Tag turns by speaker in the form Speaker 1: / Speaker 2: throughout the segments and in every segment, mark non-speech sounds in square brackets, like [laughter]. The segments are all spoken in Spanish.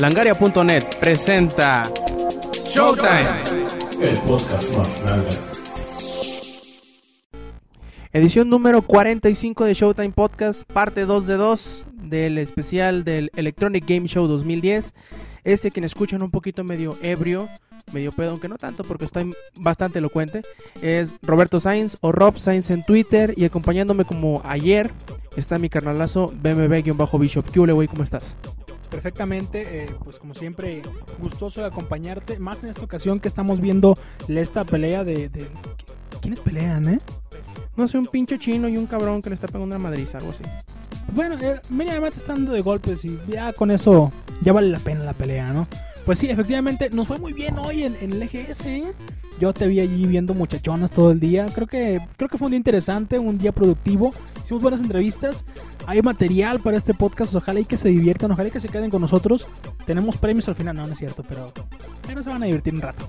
Speaker 1: Langaria.net presenta Showtime.
Speaker 2: El podcast más grande.
Speaker 1: Edición número 45 de Showtime Podcast, parte 2 de 2 del especial del Electronic Game Show 2010. Este quien escuchan un poquito medio ebrio, medio pedo, aunque no tanto porque estoy bastante elocuente, es Roberto Sainz o Rob Sainz en Twitter y acompañándome como ayer está mi carnalazo BMB-Bishop. ¿Qué güey? ¿Cómo estás?
Speaker 3: Perfectamente, eh, pues como siempre, gustoso de acompañarte. Más en esta ocasión que estamos viendo esta pelea de. de- ¿Quiénes pelean, eh?
Speaker 1: No sé, un pinche chino y un cabrón que le está pegando una madriza, algo así.
Speaker 3: Bueno, eh, mínimamente están dando de golpes y ya con eso ya vale la pena la pelea, ¿no? Pues sí, efectivamente, nos fue muy bien hoy en, en el EGS, ¿eh? Yo te vi allí viendo muchachonas todo el día. Creo que, creo que fue un día interesante, un día productivo. Hicimos buenas entrevistas. Hay material para este podcast. Ojalá y que se diviertan, ojalá y que se queden con nosotros. Tenemos premios al final, no, no es cierto, pero, pero se van a divertir un rato.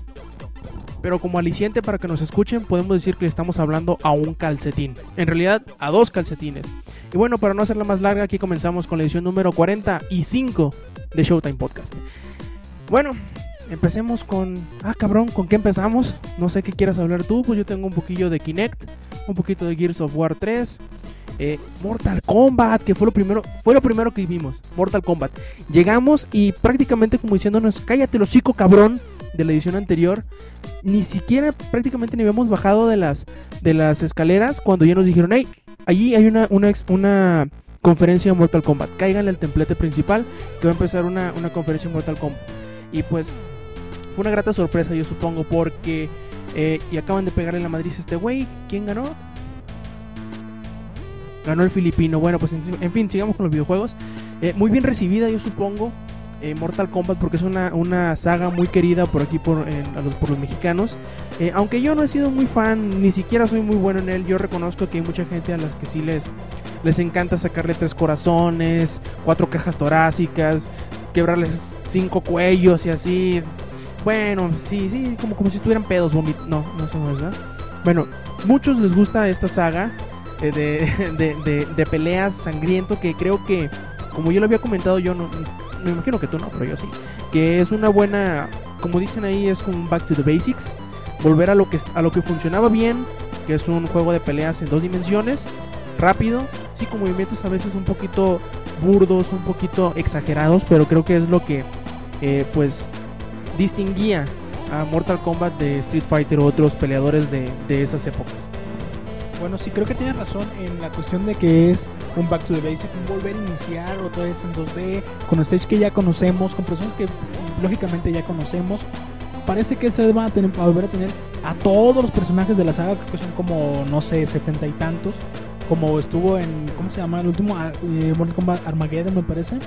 Speaker 1: Pero como aliciente para que nos escuchen, podemos decir que le estamos hablando a un calcetín. En realidad, a dos calcetines. Y bueno, para no hacerla más larga, aquí comenzamos con la edición número 45 de Showtime Podcast. Bueno, empecemos con... Ah, cabrón, ¿con qué empezamos? No sé qué quieras hablar tú, pues yo tengo un poquillo de Kinect, un poquito de Gears of War 3, eh, Mortal Kombat, que fue lo primero, fue lo primero que vimos, Mortal Kombat. Llegamos y prácticamente como diciéndonos, cállate el hocico cabrón de la edición anterior, ni siquiera prácticamente ni habíamos bajado de las, de las escaleras cuando ya nos dijeron, hey, allí hay una, una, una conferencia de Mortal Kombat, cáiganle al templete principal que va a empezar una, una conferencia de Mortal Kombat. Y pues fue una grata sorpresa, yo supongo, porque... eh, y acaban de pegarle la madriz a este güey. ¿Quién ganó? Ganó el filipino. Bueno, pues en, fin, sigamos con los videojuegos. Eh, muy bien recibida, yo supongo. eh, Mortal Kombat porque es una, una saga muy querida por aquí por, a los, por los mexicanos. Aunque yo no he sido muy fan, ni siquiera soy muy bueno en él, yo reconozco que hay mucha gente a las que sí les, les encanta sacarle tres corazones, cuatro cajas torácicas, quebrarles cinco cuellos y así. Bueno, sí, sí, como, como si estuvieran pedos, vomit. No, no son ¿verdad? Bueno, muchos les gusta esta saga eh, de, [laughs] de, de- de peleas sangriento que creo que, como yo lo había comentado, yo no, me imagino que tú no, pero yo sí, que es una buena, como dicen ahí, es como un back to the basics, volver a lo que, a lo que funcionaba bien, que es un juego de peleas en dos dimensiones, rápido, sí, con movimientos a veces un poquito burdos, un poquito exagerados, pero creo que es lo que, eh, pues, distinguía a Mortal Kombat de Street Fighter u otros peleadores de, de esas épocas.
Speaker 3: Bueno, sí, creo que tienes razón en la cuestión de que es un back to the basic, un volver a iniciar otra vez en 2D, con stage que ya conocemos, con personas que lógicamente ya conocemos. Parece que se van a, tener, a volver a tener a todos los personajes de la saga, que son como, no sé, setenta y tantos. Como estuvo en, ¿cómo se llama? El último ah, eh, Mortal Kombat Armageddon, me parece.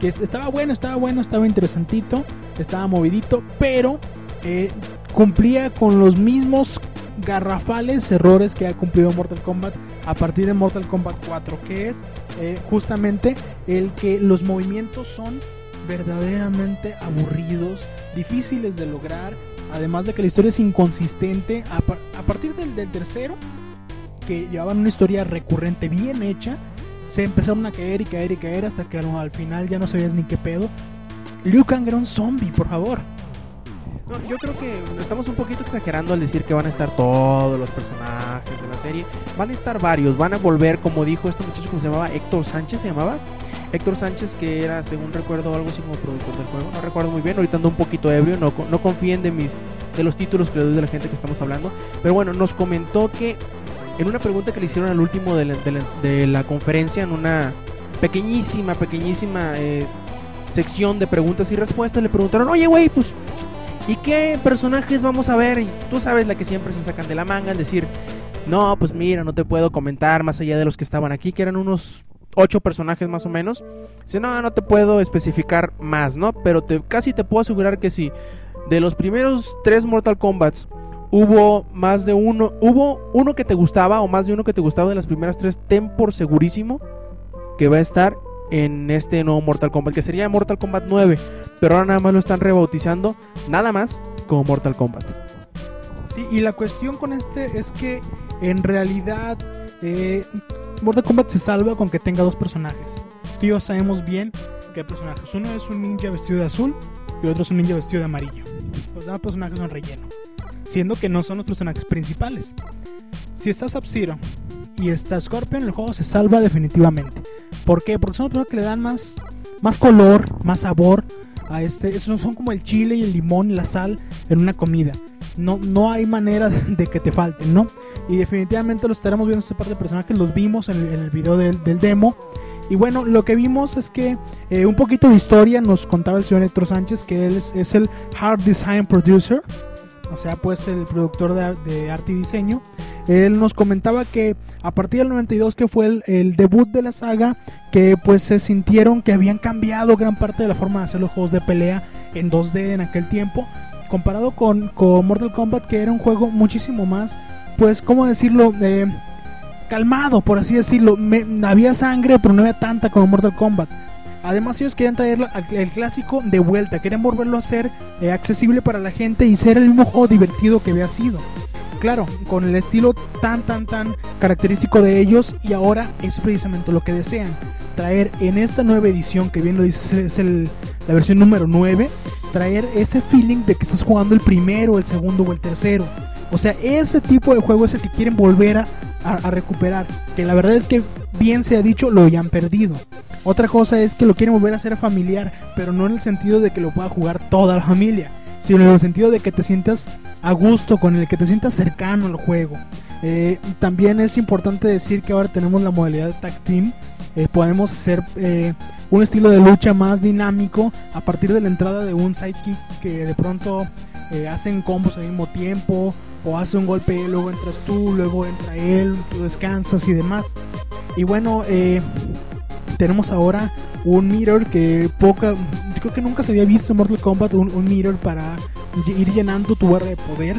Speaker 3: Que es- estaba bueno, estaba bueno, estaba interesantito, estaba movidito, pero eh, cumplía con los mismos garrafales errores que ha cumplido Mortal Kombat a partir de Mortal Kombat 4, que es eh, justamente el que los movimientos son verdaderamente aburridos, difíciles de lograr, además de que la historia es inconsistente. A partir del, del tercero, que llevaban una historia recurrente bien hecha, se empezaron a caer y caer y caer hasta que al, al final ya no sabías ni qué pedo. Liu Kang era un zombie, por favor.
Speaker 1: No, yo creo que estamos un poquito exagerando al decir que van a estar todos los personajes de la serie. Van a estar varios, van a volver, como dijo este muchacho, como se llamaba Héctor Sánchez, se llamaba. Héctor Sánchez, que era, según recuerdo, algo así como productor del juego. No recuerdo muy bien, ahorita ando un poquito ebrio, no, no confíen de, mis, de los títulos que le doy de la gente que estamos hablando. Pero bueno, nos comentó que en una pregunta que le hicieron al último de la, conferencia, en una pequeñísima, pequeñísima eh, sección de preguntas y respuestas, le preguntaron, oye, güey, pues ¿Y qué personajes vamos a ver? Y tú sabes la que siempre se sacan de la manga, al decir, no, pues mira, no te puedo comentar más allá de los que estaban aquí, que eran unos ocho personajes más o menos. Dice, no, no te puedo especificar más, ¿no? Pero casi te puedo asegurar que sí. De los primeros tres Mortal Kombat hubo más de uno, hubo uno que te gustaba o más de uno que te gustaba de las primeras tres, ten por segurísimo que va a estar en este nuevo Mortal Kombat, que sería Mortal Kombat 9, pero ahora nada más lo están rebautizando, nada más como Mortal Kombat.
Speaker 3: Sí, y la cuestión con este es que en realidad eh, Mortal Kombat se salva con que tenga dos personajes. Yo sabemos bien que hay personajes. Uno es un ninja vestido de azul y otro es un ninja vestido de amarillo. Los demás personajes son relleno. Siendo que no son los personajes principales. Si está Sub-Zero y está Scorpion, el juego se salva definitivamente. ¿Por qué? Porque son los personajes que le dan más, más color, más sabor a este. Esos son como el chile y el limón y la sal en una comida. No, no hay manera [laughs] de que te falten, ¿no? Y definitivamente los estaremos viendo este par de personajes. Los vimos en el, video del, demo. Y bueno, lo que vimos es que eh, un poquito de historia nos contaba el señor Héctor Sánchez, que él es el Hard Design Producer, o sea, pues el productor de, ar- de arte y diseño. Él nos comentaba que a partir del 92, que fue el, el debut de la saga, que pues se sintieron que habían cambiado gran parte de la forma de hacer los juegos de pelea en 2D en aquel tiempo, comparado con, con Mortal Kombat, que era un juego muchísimo más, pues, ¿cómo decirlo? Eh, calmado, por así decirlo. Me- había sangre, pero no había tanta como Mortal Kombat. Además ellos querían traerlo al- el clásico de vuelta, querían volverlo a hacer eh, accesible para la gente y ser el mismo juego divertido que había sido. Claro, con el estilo tan tan tan característico de ellos y ahora es precisamente lo que desean. Traer en esta nueva edición, que bien lo dice, es el- la versión número 9, traer ese feeling de que estás jugando el primero, el segundo o el tercero. O sea, ese tipo de juego es el que quieren volver a, recuperar. Que la verdad es que, bien se ha dicho, lo ya han perdido. Otra cosa es que lo quieren volver a hacer familiar, pero no en el sentido de que lo pueda jugar toda la familia, sino en el sentido de que te sientas a gusto con el que te sientas cercano al juego. Eh, también es importante decir que ahora tenemos la modalidad de tag team. Eh, podemos hacer eh, un estilo de lucha más dinámico a partir de la entrada de un sidekick que de pronto hacen combos al mismo tiempo o hace un golpe, luego entras tú, luego entra él, tú descansas y demás. Y bueno, eh, tenemos ahora un mirror que poca, yo creo que nunca se había visto en Mortal Kombat un, mirror para ir llenando tu barra de poder.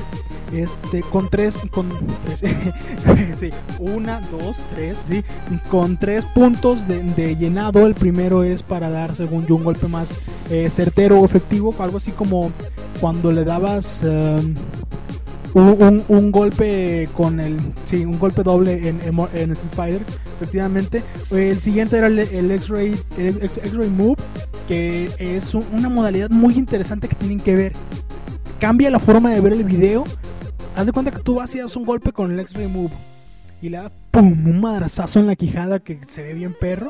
Speaker 3: Este, con tres, con tres, [laughs] sí, una, dos, tres, sí, con tres puntos de, llenado. El primero es para dar, según yo, un golpe más eh, certero o efectivo, algo así como cuando le dabas um, un, un- golpe con el, sí, un golpe doble en, en, Street efectivamente. El siguiente era el, X-Ray, X-Ray Move, que es un- una modalidad muy interesante que tienen que ver. Cambia la forma de ver el video. Haz de cuenta que tú vas y das un golpe con el X-Ray Move y le da pum, un madrazazo en la quijada que se ve bien perro.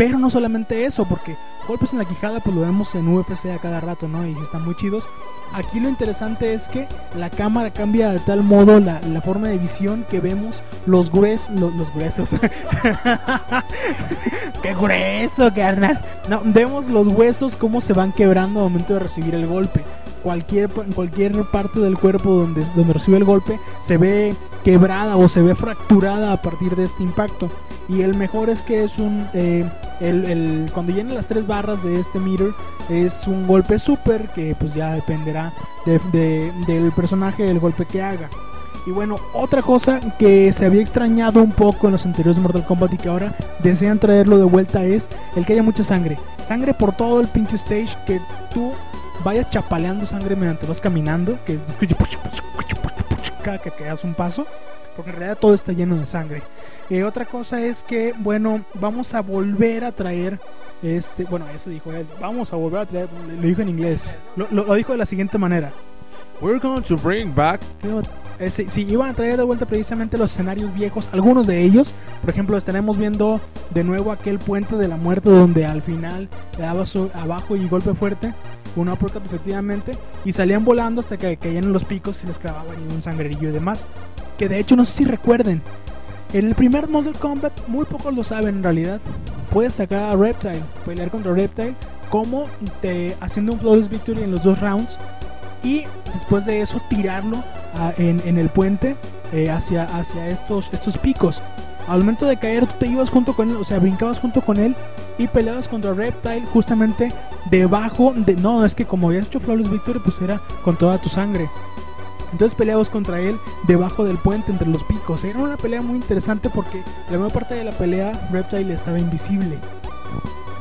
Speaker 3: Pero no solamente eso, porque golpes en la quijada pues lo vemos en UFC a cada rato, ¿no? Y están muy chidos. Aquí lo interesante es que la cámara cambia de tal modo la, la forma de visión que vemos los gruesos, los, los gruesos. [laughs] ¡Qué grueso, carnal! No, vemos los huesos cómo se van quebrando al momento de recibir el golpe. Cualquier, en cualquier parte del cuerpo donde, donde recibe el golpe se ve quebrada o se ve fracturada a partir de este impacto. Y el mejor es que es un. eh, el, el- cuando llenen las tres barras de este meter, es un golpe super que pues ya dependerá de- de- del personaje, el golpe que haga. Y bueno, otra cosa que se había extrañado un poco en los anteriores Mortal Kombat y que ahora desean traerlo de vuelta es el que haya mucha sangre. Sangre por todo el pinche stage, que tú vayas chapaleando sangre mientras vas caminando, que escuche cada que que das un paso, porque en realidad todo está lleno de sangre. Eh, otra cosa es que, bueno, vamos a volver a traer este, bueno, eso dijo él, vamos a volver a traer, lo dijo en inglés, lo- lo dijo de la siguiente manera.
Speaker 1: We're going to bring back.
Speaker 3: Eh, sí, iban a traer de vuelta precisamente los escenarios viejos, algunos de ellos. Por ejemplo, estaremos viendo de nuevo aquel puente de la muerte donde al final le daba su- abajo y golpe fuerte, un uppercut efectivamente, y salían volando hasta que caían en los picos y les clavaban un sangrerillo y demás. Que de hecho, no sé si recuerden, en el primer Mortal Kombat, muy pocos lo saben en realidad, puedes sacar a Reptile, pelear contra Reptile, como te, haciendo un flawless victory en los dos rounds y después de eso tirarlo a- en, en el puente eh, hacia, hacia estos, estos picos. Al momento de caer, tú te ibas junto con él, o sea, brincabas junto con él y peleabas contra Reptile justamente debajo de. No, es que como habías hecho Flawless Victory, pues era con toda tu sangre. Entonces peleabas contra él debajo del puente entre los picos. Era una pelea muy interesante porque la mayor parte de la pelea Reptile estaba invisible.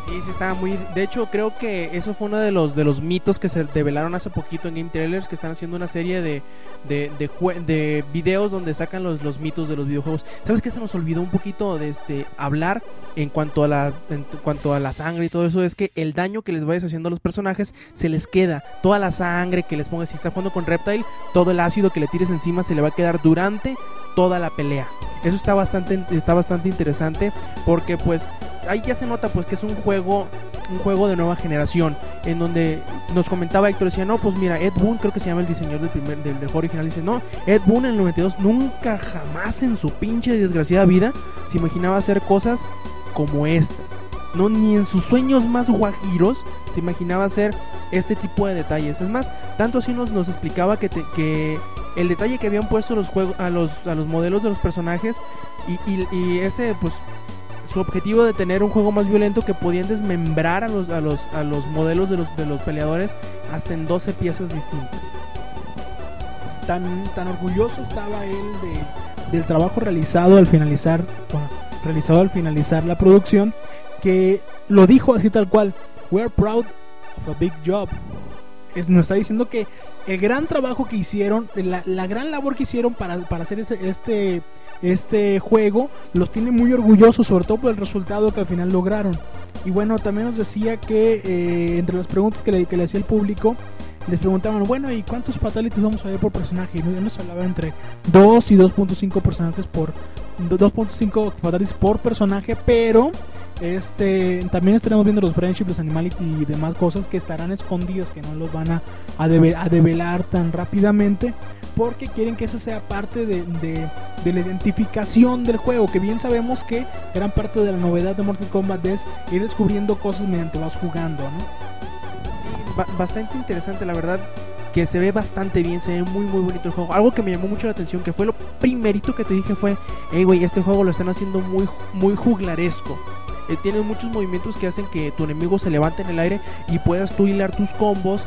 Speaker 1: Sí, sí estaba muy. De hecho, creo que eso fue uno de los de los mitos que se develaron hace poquito en Game Trailers, que están haciendo una serie de de, de, videos donde sacan los, los mitos de los videojuegos. ¿Sabes qué se nos olvidó un poquito de este hablar en cuanto a la en cuanto a la sangre y todo eso? Es que el daño que les vayas haciendo a los personajes se les queda. Toda la sangre que les pongas, si está jugando con Reptile, todo el ácido que le tires encima se le va a quedar durante toda la pelea. Eso está bastante está bastante interesante porque pues ahí ya se nota pues que es un juego un juego de nueva generación en donde nos comentaba Héctor decía no pues mira Ed Boon creo que se llama el diseñador del primer del, del juego original dice no Ed Boon en el 92 nunca jamás en su pinche desgraciada vida se imaginaba hacer cosas como estas no ni en sus sueños más guajiros se imaginaba hacer este tipo de detalles es más tanto así nos, nos explicaba que, te- que el detalle que habían puesto los juegos a los a los modelos de los personajes y, ese pues su objetivo de tener un juego más violento que podían desmembrar a los a los a los modelos de los de los peleadores hasta en 12 piezas distintas.
Speaker 3: tan, tan orgulloso estaba él de- del trabajo realizado al finalizar, bueno, realizado al finalizar la producción, que lo dijo así tal cual, we're proud of a big job. Es, nos está diciendo que el gran trabajo que hicieron, la, la gran labor que hicieron para, para hacer este, este juego, los tiene muy orgullosos, sobre todo por el resultado que al final lograron. Y bueno, también nos decía que eh, entre las preguntas que le, que le hacía el público, les preguntaban, bueno, ¿y cuántos fatalities vamos a ver por personaje? Y nos- nos hablaba entre 2 y 2.5 personajes por 2.5 fatalities por personaje, pero este también estaremos viendo los friendship, los animality y demás cosas que estarán escondidas, que no los van a, a, a develar tan rápidamente, porque quieren que esa sea parte de, de- de la identificación del juego, que bien sabemos que gran parte de la novedad de Mortal Kombat es ir descubriendo cosas mediante vas jugando, ¿no?
Speaker 1: Sí, ba- bastante interesante la verdad que se ve bastante bien, se ve muy muy bonito el juego. Algo que me llamó mucho la atención, que fue lo primerito que te dije fue, hey güey, este juego lo están haciendo muy muy juglaresco. Eh, tiene muchos movimientos que hacen que tu enemigo se levante en el aire y puedas tú hilar tus combos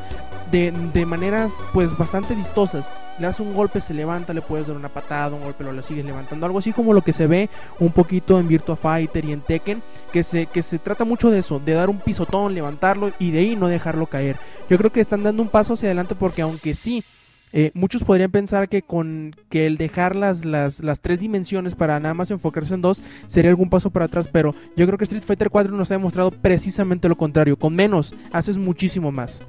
Speaker 1: de, de maneras pues bastante vistosas. Le das un golpe, se levanta, le puedes dar una patada, un golpe, lo, lo sigues levantando. Algo así como lo que se ve un poquito en Virtua Fighter y en Tekken, que se, que se trata mucho de eso, de dar un pisotón, levantarlo y de ahí no dejarlo caer. Yo creo que están dando un paso hacia adelante porque aunque sí, eh, muchos podrían pensar que con que el dejar las, las, las tres dimensiones para nada más enfocarse en dos sería algún paso para atrás, pero yo creo que Street Fighter 4 nos ha demostrado precisamente lo contrario. Con menos haces muchísimo más.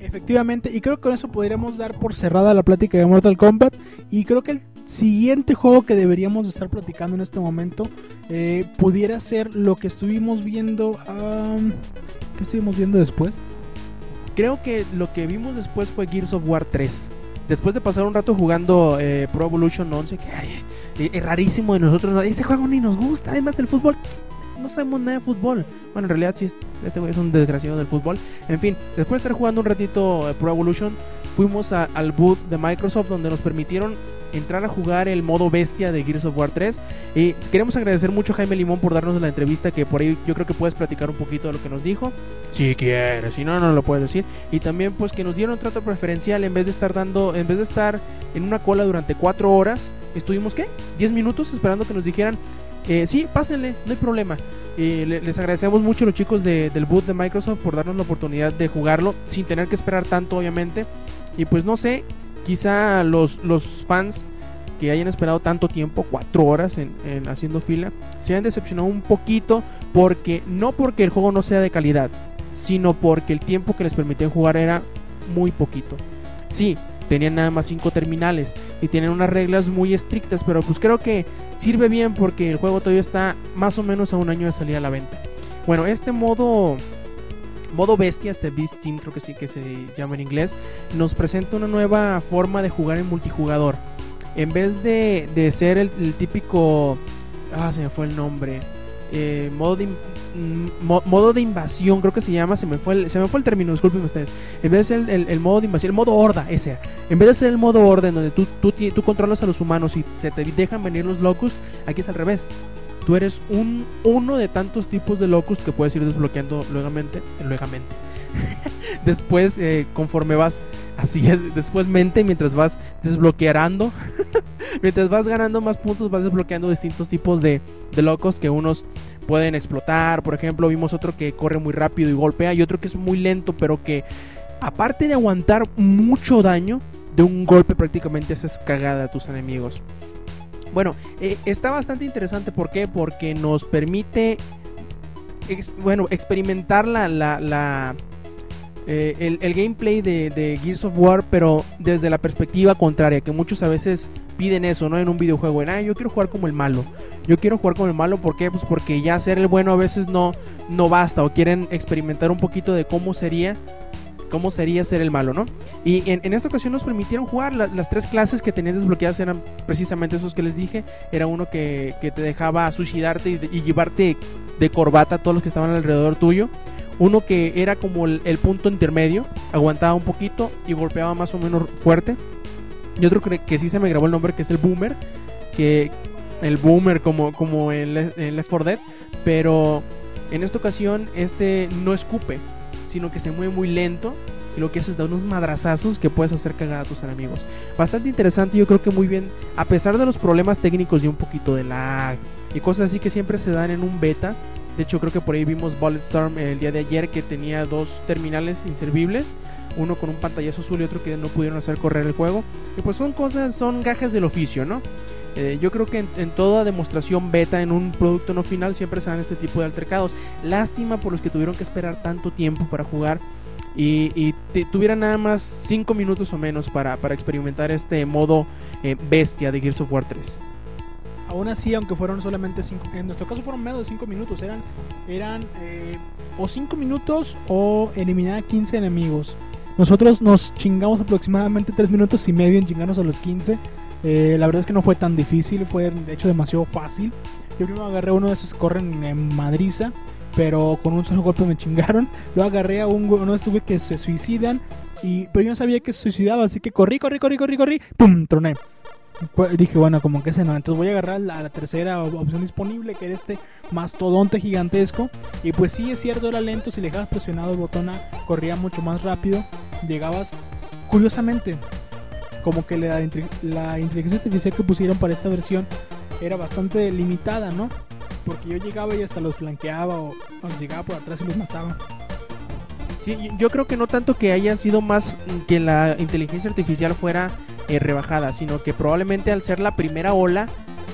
Speaker 3: Efectivamente, y creo que con eso podríamos dar por cerrada la plática de Mortal Kombat. Y creo que el siguiente juego que deberíamos de estar platicando en este momento eh, pudiera ser lo que estuvimos viendo. ¿Qué estuvimos viendo después?
Speaker 1: Creo que lo que vimos después fue Gears of War 3. Después de pasar un rato jugando eh, Pro Evolution 11, que eh, es rarísimo de nosotros, ¿no? ese juego ni nos gusta. Además, el fútbol, no sabemos nada de fútbol. Bueno, en realidad sí, es- este güey es un desgraciado del fútbol. En fin, después de estar jugando un ratito eh, Pro Evolution, fuimos al booth de Microsoft donde nos permitieron entrar a jugar el modo bestia de Gears of War 3. Y queremos agradecer mucho a Jaime Limón por darnos la entrevista, que por ahí yo creo que puedes platicar un poquito de lo que nos dijo. Si quieres, si no, no lo puedes decir. Y también pues que nos dieron trato preferencial en vez de estar dando, en vez de estar en una cola durante cuatro horas, estuvimos ¿qué? 10 minutos esperando que nos dijeran, eh, sí, pásenle, no hay problema. Eh, le- les agradecemos mucho a los chicos de- del boot de Microsoft por darnos la oportunidad de jugarlo sin tener que esperar tanto, obviamente. Y pues no sé, quizá los, los fans que hayan esperado tanto tiempo, cuatro horas en, en haciendo fila, se hayan decepcionado un poquito porque no porque el juego no sea de calidad, sino porque el tiempo que les permitían jugar era muy poquito. Sí, tenían nada más cinco terminales y tienen unas reglas muy estrictas, pero pues creo que sirve bien porque el juego todavía está más o menos a un año de salir a la venta. Bueno, este modo modo bestia, este Beast Team creo que sí que se llama en inglés, nos presenta una nueva forma de jugar en multijugador. En vez de, de ser el, el típico, ah, se me fue el nombre, eh, modo de mm, mo- modo de invasión, creo que se llama, se me fue el, se me fue el término, disculpen ustedes. En vez de ser el, el- el modo de invasión, el modo horda, ese. En vez de ser el modo horda en donde tú, tú, tú controlas a los humanos y se te dejan venir los locus, aquí es al revés. Tú eres un, uno de tantos tipos de locus que puedes ir desbloqueando luegamente, luegamente. [laughs] después, eh, conforme vas, así es, después mente, mientras vas desbloqueando, [laughs] mientras vas ganando más puntos, vas desbloqueando distintos tipos de, de locos que unos pueden explotar. Por ejemplo, vimos otro que corre muy rápido y golpea y otro que es muy lento, pero que aparte de aguantar mucho daño, de un golpe prácticamente haces cagada a tus enemigos. Bueno, eh, está bastante interesante. ¿Por qué? Porque nos permite, bueno, experimentar la, la, la, eh, el, el gameplay de, de Gears of War, pero desde la perspectiva contraria, que muchos a veces piden eso, ¿no? En un videojuego, en, ah, yo quiero jugar como el malo. Yo quiero jugar como el malo, ¿por qué? Pues porque ya ser el bueno a veces no, no basta, o quieren experimentar un poquito de cómo sería, cómo sería ser el malo, ¿no? Y en, esta ocasión nos permitieron jugar la- las tres clases que tenías desbloqueadas eran precisamente esos que les dije. Era uno que, te dejaba suicidarte y, llevarte de corbata a todos los que estaban alrededor tuyo. Uno que era como el, punto intermedio, aguantaba un poquito y golpeaba más o menos fuerte. Y otro que, que sí se me grabó el nombre, que es el Boomer. Que el Boomer como, como en, en Left 4 Dead. Pero en esta ocasión este no escupe, sino que se mueve muy lento. Y lo que hace es dar unos madrazazos que puedes hacer cagar a tus enemigos. Bastante interesante, yo creo que muy bien. A pesar de los problemas técnicos y un poquito de lag y cosas así que siempre se dan en un beta. De hecho, creo que por ahí vimos Bulletstorm el día de ayer que tenía dos terminales inservibles. Uno con un pantallazo azul y otro que no pudieron hacer correr el juego. Y pues son cosas, son gajes del oficio, ¿no? Eh, yo creo que en, en toda demostración beta en un producto no final siempre se dan este tipo de altercados. Lástima por los que tuvieron que esperar tanto tiempo para jugar y, y tuvieran nada más 5 minutos o menos para, para experimentar este modo eh, bestia de Gears of War 3.
Speaker 3: Aún así, aunque fueron solamente 5, en nuestro caso fueron menos de 5 minutos, eran, eran eh, o 5 minutos o eliminar a 15 enemigos. Nosotros nos chingamos aproximadamente 3 minutos y medio en chingarnos a los 15. Eh, la verdad es que no fue tan difícil, fue de hecho demasiado fácil. Yo primero agarré uno de esos que corren en madriza, pero con un solo golpe me chingaron. Luego agarré a un, uno de esos que se suicidan, y, pero yo no sabía que se suicidaba, así que corrí, corrí, corrí, corrí, corrí, ¡pum! Troné. Pues, dije, bueno, como que ese no. Entonces voy a agarrar la, la tercera op- opción disponible, que era este mastodonte gigantesco. Y pues sí, es cierto, era lento. Si le dejabas presionado el botón A, corría mucho más rápido. Llegabas, curiosamente, como que la, la inteligencia artificial que pusieron para esta versión era bastante limitada, ¿no? Porque yo llegaba y hasta los flanqueaba o, o llegaba por atrás y los mataba.
Speaker 1: Sí, yo- creo que no tanto que haya sido más que la inteligencia artificial fuera eh, rebajada, sino que probablemente al ser la primera ola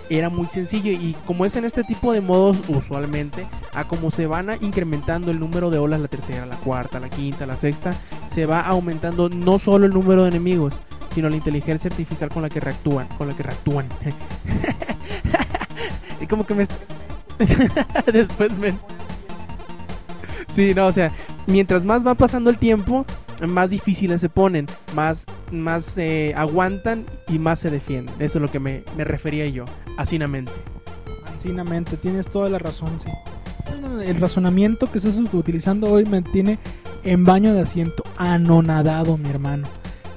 Speaker 1: era muy sencillo y como es en este tipo de modos usualmente, a como se van incrementando el número de olas, la tercera, la cuarta, la quinta, la sexta, se va aumentando no solo el número de enemigos, sino la inteligencia artificial con la que reactúan, con la que reactúan. [laughs] y como que me... [laughs] Después me... Sí, no, o sea, mientras más va pasando el tiempo, más difíciles se ponen, más, más eh, aguantan y más se defienden. Eso es lo que me, me refería yo, asinamente.
Speaker 3: Ancinamente, tienes toda la razón, sí. El razonamiento que estás utilizando hoy me tiene en baño de asiento, anonadado, mi hermano.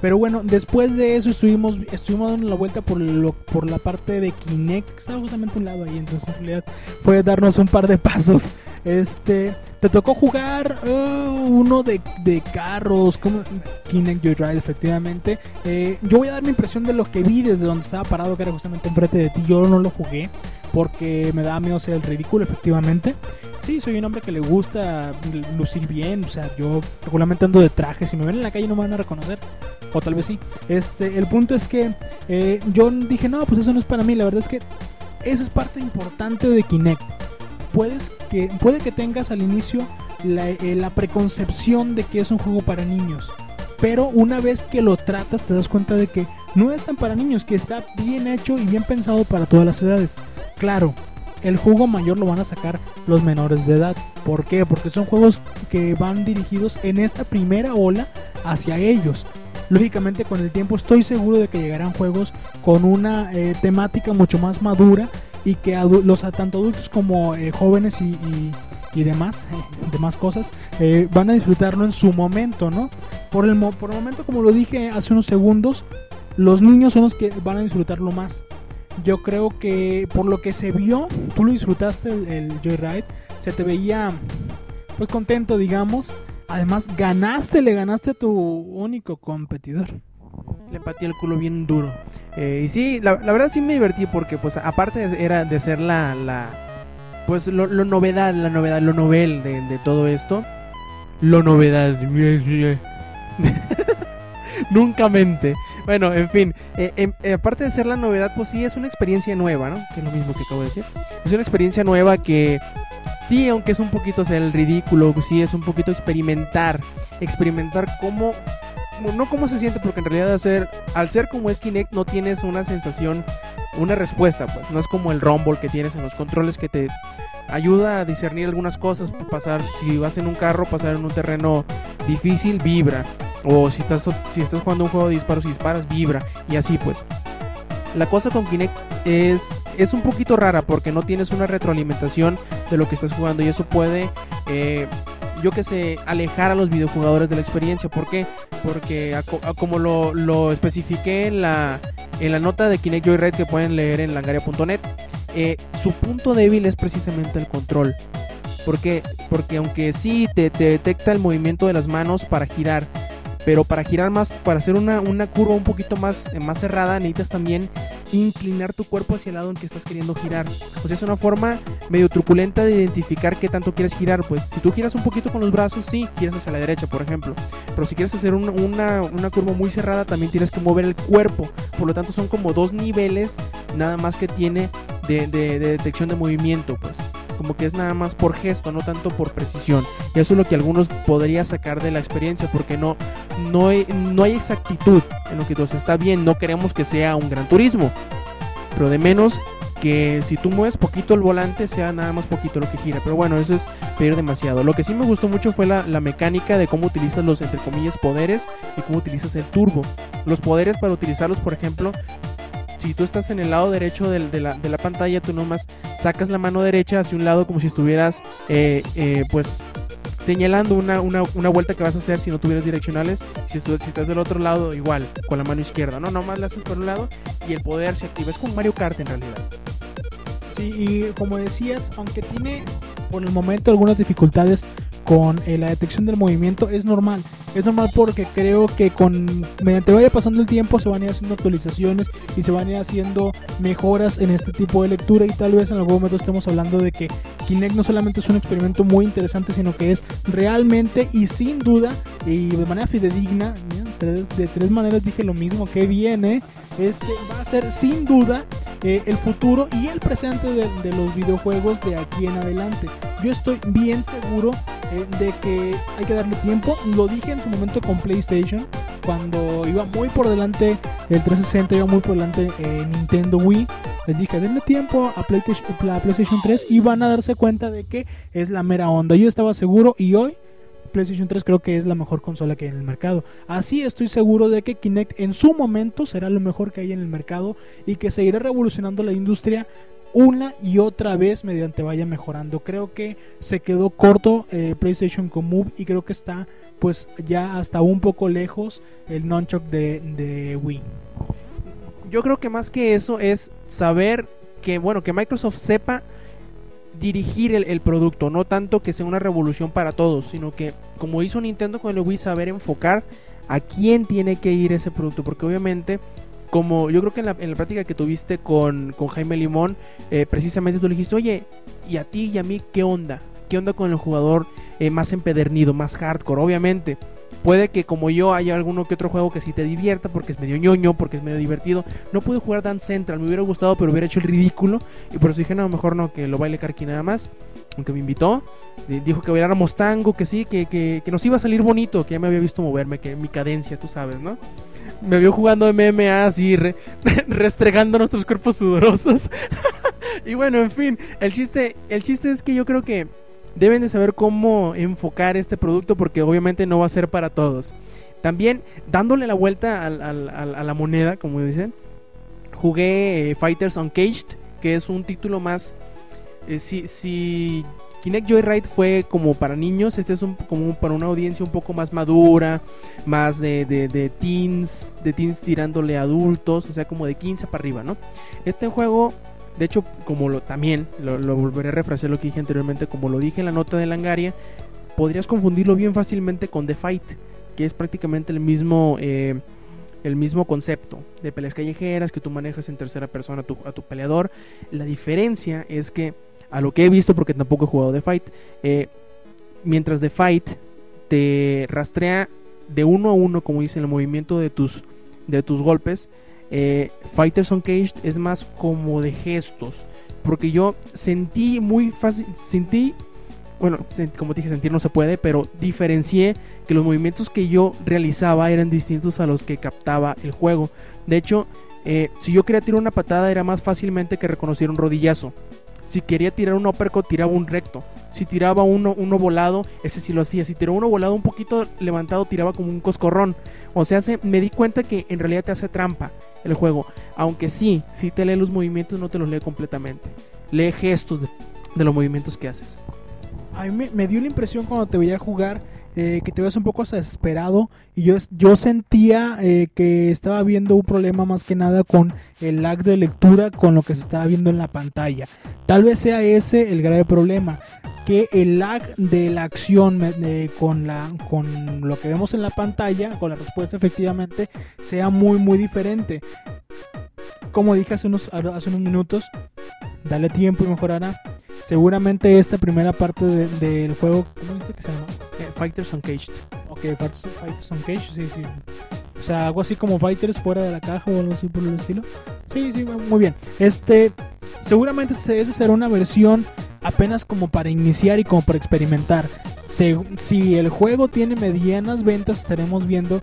Speaker 3: Pero bueno, después de eso estuvimos, estuvimos dando la vuelta por, lo, por la parte de Kinect, que estaba justamente un lado ahí, entonces en realidad fue darnos un par de pasos. Este, te tocó jugar uh, uno de, de carros, como Kinect Joyride, efectivamente. Eh, yo voy a dar mi impresión de lo que vi desde donde estaba parado, que era justamente enfrente de ti. Yo no lo jugué porque me da miedo ser el ridículo, efectivamente. Sí, soy un hombre que le gusta lucir bien, o sea, yo regularmente ando de traje, si me ven en la calle no me van a reconocer, o tal vez sí. Este, el punto es que eh, yo dije, no, pues eso no es para mí, la verdad es que eso es parte importante de Kinect. Puedes que, puede que tengas al inicio la, eh, la preconcepción de que es un juego para niños, pero una vez que lo tratas te das cuenta de que no es tan para niños, que está bien hecho y bien pensado para todas las edades. Claro, el juego mayor lo van a sacar los menores de edad. ¿Por qué? Porque son juegos que van dirigidos en esta primera ola hacia ellos. Lógicamente con el tiempo estoy seguro de que llegarán juegos con una eh, temática mucho más madura y que los tanto adultos como eh, jóvenes y- y demás, [laughs] demás cosas eh, van a disfrutarlo en su momento, ¿no? Por el, mo- por el momento, como lo dije hace unos segundos, los niños son los que van a disfrutarlo más. Yo creo que por lo que se vio, tú lo disfrutaste el, Joyride, se te veía pues contento, digamos. Además, ganaste, le ganaste a tu único competidor.
Speaker 1: Le pateé el culo bien duro. Eh, y sí, la, verdad sí me divertí porque pues aparte era de ser la, pues lo, lo novedad, la novedad, lo novel de, de todo esto. Lo novedad. [laughs] Nunca mente. Bueno, en fin, eh, em, eh, aparte de ser la novedad, pues sí es una experiencia nueva, ¿no? Que es lo mismo que acabo de decir. Es una experiencia nueva que sí, aunque es un poquito el ridículo, sí es un poquito experimentar, experimentar cómo no cómo se siente porque en realidad al ser como es Kinect no tienes una sensación, una respuesta, pues no es como el rumble que tienes en los controles que te ayuda a discernir algunas cosas, pasar si vas en un carro, pasar en un terreno difícil, vibra. O si estás, si estás jugando un juego de disparos y disparas, vibra. Y así pues. La cosa con Kinect es, es un poquito rara porque no tienes una retroalimentación de lo que estás jugando y eso puede, eh, yo que sé, alejar a los videojugadores de la experiencia. ¿Por qué? Porque a, como lo, lo, especifiqué en la, en la nota de Kinect Joyride que pueden leer en langaria.net, eh, su punto débil es precisamente el control. ¿Por qué? Porque aunque sí te, te detecta el movimiento de las manos para girar, pero para girar más, para hacer una, una curva un poquito más, eh, más cerrada, necesitas también inclinar tu cuerpo hacia el lado en que estás queriendo girar. O sea, es una forma medio truculenta de identificar qué tanto quieres girar. Pues si tú giras un poquito con los brazos, sí, giras hacia la derecha, por ejemplo. Pero si quieres hacer un, una, una curva muy cerrada, también tienes que mover el cuerpo. Por lo tanto, son como dos niveles nada más que tiene de, de, de detección de movimiento, pues como que es nada más por gesto, no tanto por precisión. Y eso es lo que algunos podría sacar de la experiencia, porque no, no, hay, no hay exactitud en lo que entonces está bien, no queremos que sea un gran turismo, pero de menos que si tú mueves poquito el volante sea nada más poquito lo que gira. Pero bueno, eso es pedir demasiado. Lo que sí me gustó mucho fue la, la, mecánica de cómo utilizas los, entre comillas, poderes y cómo utilizas el turbo. Los poderes para utilizarlos, por ejemplo, si tú estás en el lado derecho de, la, de, la, pantalla, tú nomás sacas la mano derecha hacia un lado como si estuvieras, eh, eh, pues, señalando una, una, una, vuelta que vas a hacer si no tuvieras direccionales. Si, estu si estás del otro lado, igual, con la mano izquierda, ¿no? Nomás la haces por un lado y el poder se activa. Es como Mario Kart en realidad.
Speaker 3: Sí, y como decías, aunque tiene por el momento algunas dificultades con eh, la detección del movimiento es normal. Es normal porque creo que con mediante vaya pasando el tiempo se van a ir haciendo actualizaciones y se van a ir haciendo mejoras en este tipo de lectura y tal vez en algún momento estemos hablando de que Kinect no solamente es un experimento muy interesante, sino que es realmente y sin duda y de manera fidedigna, de, tres maneras dije lo mismo, que viene, este va a ser sin duda eh, el futuro y el presente de, los videojuegos de aquí en adelante. Yo estoy bien seguro eh, de que hay que darle tiempo. Lo dije en su momento con PlayStation, cuando iba muy por delante el 360, iba muy por delante eh, Nintendo Wii. Les dije, denle tiempo a PlayStation, a PlayStation 3 y van a darse cuenta de que es la mera onda. Yo estaba seguro y hoy PlayStation 3 creo que es la mejor consola que hay en el mercado. Así estoy seguro de que Kinect en su momento será lo mejor que hay en el mercado y que seguirá revolucionando la industria una y otra vez mediante vaya mejorando. Creo que se quedó corto eh, PlayStation con Move y creo que está pues ya hasta un poco lejos el nunchuck de, de Wii.
Speaker 1: Yo creo que más que eso es saber que bueno que Microsoft sepa dirigir el, el, producto, no tanto que sea una revolución para todos, sino que como hizo Nintendo con el Wii, saber enfocar a quién tiene que ir ese producto, porque obviamente, como yo creo que en la, en la práctica que tuviste con, con Jaime Limón, eh, precisamente tú le dijiste, oye, ¿y a ti y a mí qué onda? ¿Qué onda con el jugador eh, más empedernido, más hardcore? Obviamente, Puede que como yo haya alguno que otro juego que sí te divierta porque es medio ñoño, porque es medio divertido. No pude jugar Dance Central, me hubiera gustado, pero hubiera hecho el ridículo. Y por eso dije, no, mejor no, que lo baile Karki nada más. Aunque me invitó, dijo que bailáramos tango, que sí, que, que, que, nos iba a salir bonito, que ya me había visto moverme, que mi cadencia, tú sabes, ¿no? Me vio jugando MMA así, re, [laughs] restregando nuestros cuerpos sudorosos. [laughs] y bueno, en fin, el chiste, el chiste es que yo creo que deben de saber cómo enfocar este producto porque obviamente no va a ser para todos. También dándole la vuelta a la moneda, como dicen, jugué eh, Fighters Uncaged, que es un título más... Eh, si, si Kinect Joyride fue como para niños, este es un, como para una audiencia un poco más madura, más de, teens, de teens tirándole a adultos, o sea, como de 15 para arriba, ¿no? Este juego de hecho, como lo también, lo, volveré a refrescar lo que dije anteriormente, como lo dije en la nota de Langaria, podrías confundirlo bien fácilmente con The Fight, que es prácticamente el mismo, eh, el mismo concepto de peleas callejeras que tú manejas en tercera persona a tu peleador. La diferencia es que a lo que he visto, porque tampoco he jugado The Fight, eh, mientras The Fight te rastrea de uno a uno, como dice, el movimiento de tus, de tus golpes, eh, Fighters Uncaged es más como de gestos. Porque yo sentí muy fácil, sentí, bueno, como dije, sentir no se puede, pero diferencié que los movimientos que yo realizaba eran distintos a los que captaba el juego. De hecho, eh, si yo quería tirar una patada era más fácilmente que reconocer un rodillazo. Si quería tirar un uppercut, tiraba un recto. Si tiraba uno, uno volado, ese sí lo hacía. Si tiraba uno volado un poquito levantado, tiraba como un coscorrón. O sea, se- me di cuenta que en realidad te hace trampa el juego. Aunque sí, sí te lee los movimientos, no te los lee completamente. Lee gestos de, los movimientos que haces.
Speaker 3: A mí me, me dio la impresión cuando te veía jugar eh, que te veías un poco desesperado y yo, yo sentía eh, que estaba viendo un problema más que nada con el lag de lectura con lo que se estaba viendo en la pantalla. Tal vez sea ese el grave problema, que el lag de la acción con, la, con lo que vemos en la pantalla, con la respuesta efectivamente, sea muy muy diferente. Como dije hace unos, hace unos minutos, dale tiempo y mejorará. Seguramente esta primera parte de- del juego, ¿cómo dijiste que se llama?
Speaker 1: Eh, Fighters Uncaged.
Speaker 3: Ok, Fighters, Fighters on Cage, sí, sí. O sea, algo así como Fighters fuera de la caja o algo así por el estilo. Sí, sí, muy bien. Este, seguramente se- esa será una versión apenas como para iniciar y como para experimentar. Se- si el juego tiene medianas ventas, estaremos viendo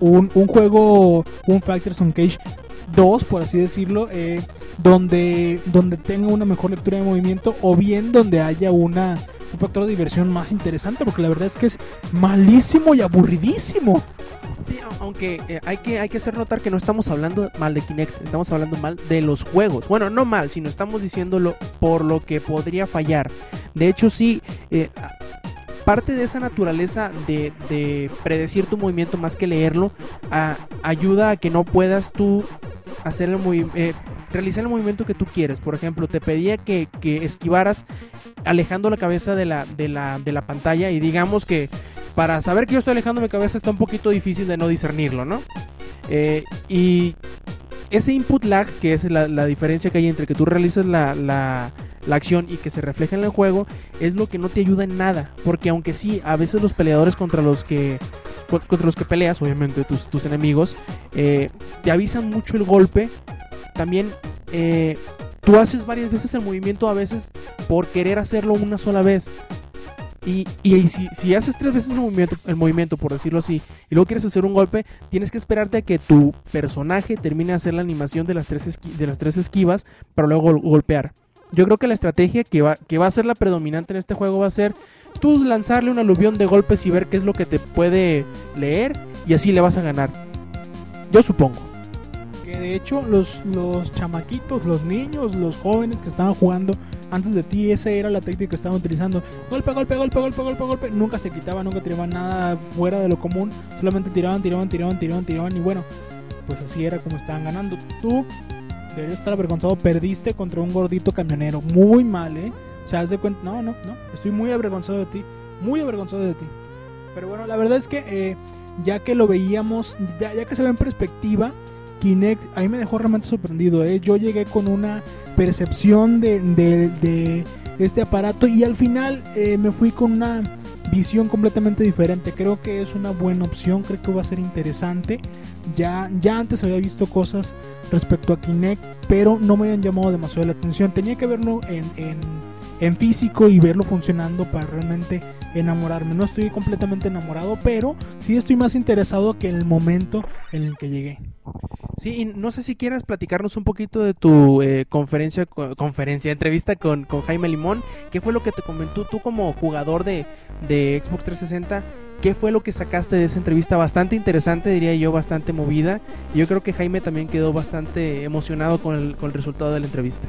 Speaker 3: un, un juego, un Fighters on Cage 2, por así decirlo, eh, donde, donde tenga una mejor lectura de movimiento o bien donde haya una, un factor de diversión más interesante, porque la verdad es que es malísimo y aburridísimo.
Speaker 1: Sí, au- aunque eh, hay, que, hay que hacer notar que no estamos hablando mal de Kinect, estamos hablando mal de los juegos. Bueno, no mal, sino estamos diciéndolo por lo que podría fallar. De hecho, sí, eh, parte de esa naturaleza de, de predecir tu movimiento más que leerlo, ayuda a que no puedas tú hacer el eh, realizar el movimiento que tú quieres. Por ejemplo, te pedía que, que esquivaras alejando la cabeza de la, de, la, de la pantalla y digamos que para saber que yo estoy alejando mi cabeza está un poquito difícil de no discernirlo, ¿no? Eh, y ese input lag, que es la, diferencia que hay entre que tú realizas la, la- acción y que se refleja en el juego, es lo que no te ayuda en nada. Porque aunque sí, a veces los peleadores contra los que co- contra los que peleas, obviamente tus, tus enemigos, eh, te avisan mucho el golpe. También eh, tú haces varias veces el movimiento a veces por querer hacerlo una sola vez. Y, si, si haces tres veces el movimiento, por decirlo así, y luego quieres hacer un golpe, tienes que esperarte a que tu personaje termine de hacer la animación de las tres, de las tres esquivas para luego gol- golpear. Yo creo que la estrategia que va, que va a ser la predominante en este juego va a ser tú lanzarle un aluvión de golpes y ver qué es lo que te puede leer y así le vas a ganar. Yo supongo.
Speaker 3: Que de hecho los, los chamaquitos, los niños, los jóvenes que estaban jugando antes de ti, esa era la técnica que estaban utilizando. Golpe, golpe, golpe, golpe, golpe, golpe. Nunca se quitaban, nunca tiraban nada fuera de lo común. Solamente tiraban, tiraban, tiraban, tiraban, tiraban. Y bueno, pues así era como estaban ganando. Tú deberías estar avergonzado. Perdiste contra un gordito camionero. Muy mal, ¿eh? O sea, haz de cuenta. No, no, no. Estoy muy avergonzado de ti. Muy avergonzado de ti. Pero bueno, la verdad es que eh, ya que lo veíamos, ya, ya que se ve en perspectiva, Kinect a mí me dejó realmente sorprendido. ¿eh? Yo llegué con una percepción de, este aparato y al final eh, me fui con una visión completamente diferente. Creo que es una buena opción, creo que va a ser interesante. Ya, ya antes había visto cosas respecto a Kinect, pero no me habían llamado demasiado la atención. Tenía que verlo en, en físico y verlo funcionando para realmente enamorarme. No estoy completamente enamorado, pero sí estoy más interesado que en el momento en el que llegué.
Speaker 1: Sí, y no sé si quieras platicarnos un poquito de tu eh, conferencia, co- conferencia, entrevista con, con Jaime Limón. ¿Qué fue lo que te comentó tú como jugador de, de Xbox 360? ¿Qué fue lo que sacaste de esa entrevista? Bastante interesante, diría yo, bastante movida. Yo creo que Jaime también quedó bastante emocionado con el, con el resultado de la entrevista.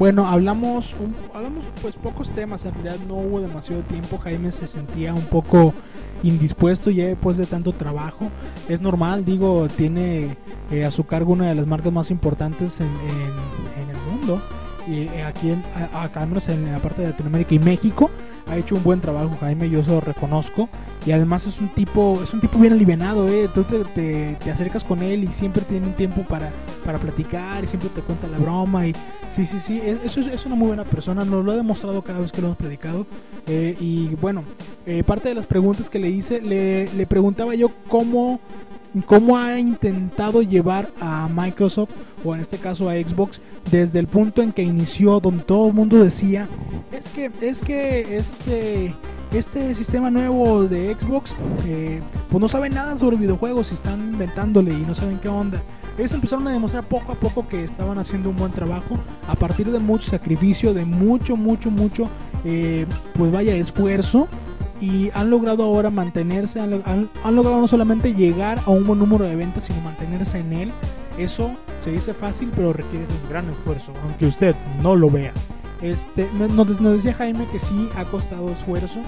Speaker 3: Bueno, hablamos, un- hablamos pues pocos temas, en realidad no hubo demasiado tiempo, Jaime se sentía un poco indispuesto ya después de tanto trabajo, es normal, digo, tiene eh, a su cargo una de las marcas más importantes en, en- el mundo, y eh, aquí en, acá menos en la parte de Latinoamérica y México, ha hecho un buen trabajo Jaime, yo eso lo reconozco, y además es un tipo es un tipo bien alivianado eh. Tú te, te- acercas con él y siempre tiene un tiempo para, para platicar y siempre te cuenta la broma y sí sí sí es, eso es, es una muy buena persona nos lo ha demostrado cada vez que lo hemos predicado Eh, y bueno eh, parte de las preguntas que le hice le, le preguntaba yo cómo cómo ha intentado llevar a Microsoft o en este caso a Xbox desde el punto en que inició donde todo el mundo decía es que es que este este sistema nuevo de Xbox eh, pues no saben nada sobre videojuegos y están inventándole y no saben qué onda. Ellos empezaron a demostrar poco a poco que estaban haciendo un buen trabajo. A partir de mucho sacrificio de mucho mucho mucho eh, pues vaya esfuerzo. Y han logrado ahora mantenerse, han, han- han logrado no solamente llegar a un buen número de ventas, sino mantenerse en él. Eso se dice fácil, pero requiere un gran esfuerzo, aunque usted no lo vea. Este, nos, nos decía Jaime que sí ha costado esfuerzo,